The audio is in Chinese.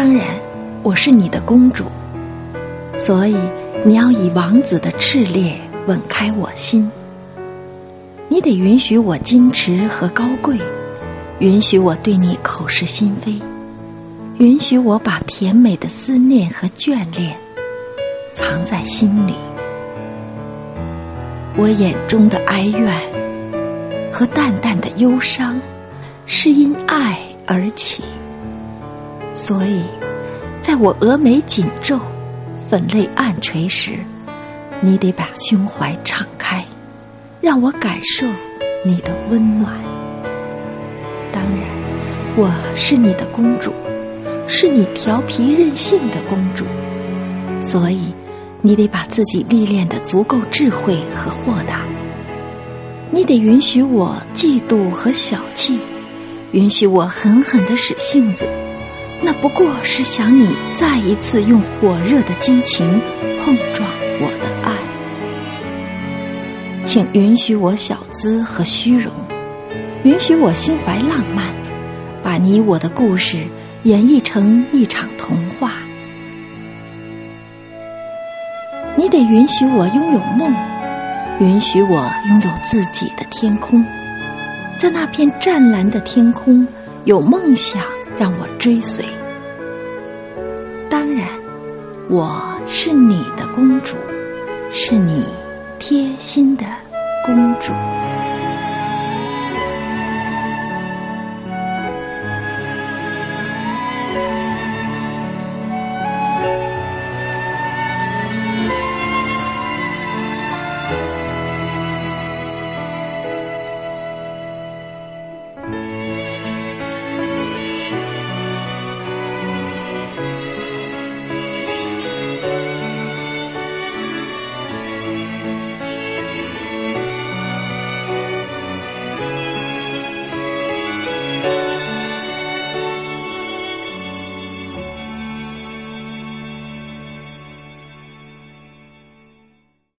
当然，我是你的公主，所以你要以王子的炽烈吻开我心。你得允许我矜持和高贵，允许我对你口是心非，允许我把甜美的思念和眷恋藏在心里。我眼中的哀怨和淡淡的忧伤，是因爱而起。所以，在我峨眉紧皱、粉泪暗垂时，你得把胸怀敞开。让我感受你的温暖。当然，我是你的公主，是你调皮任性的公主，所以你得把自己历练的足够智慧和豁达。你得允许我嫉妒和小气，允许我狠狠的使性子，那不过是想你再一次用火热的激情碰撞我的爱。请允许我小资和虚荣，允许我心怀浪漫，把你我的故事演绎成一场童话。你得允许我拥有梦，允许我拥有自己的天空，在那片湛蓝的天空，有梦想让我追随。当然，我是你的公主，是你。贴心的公主。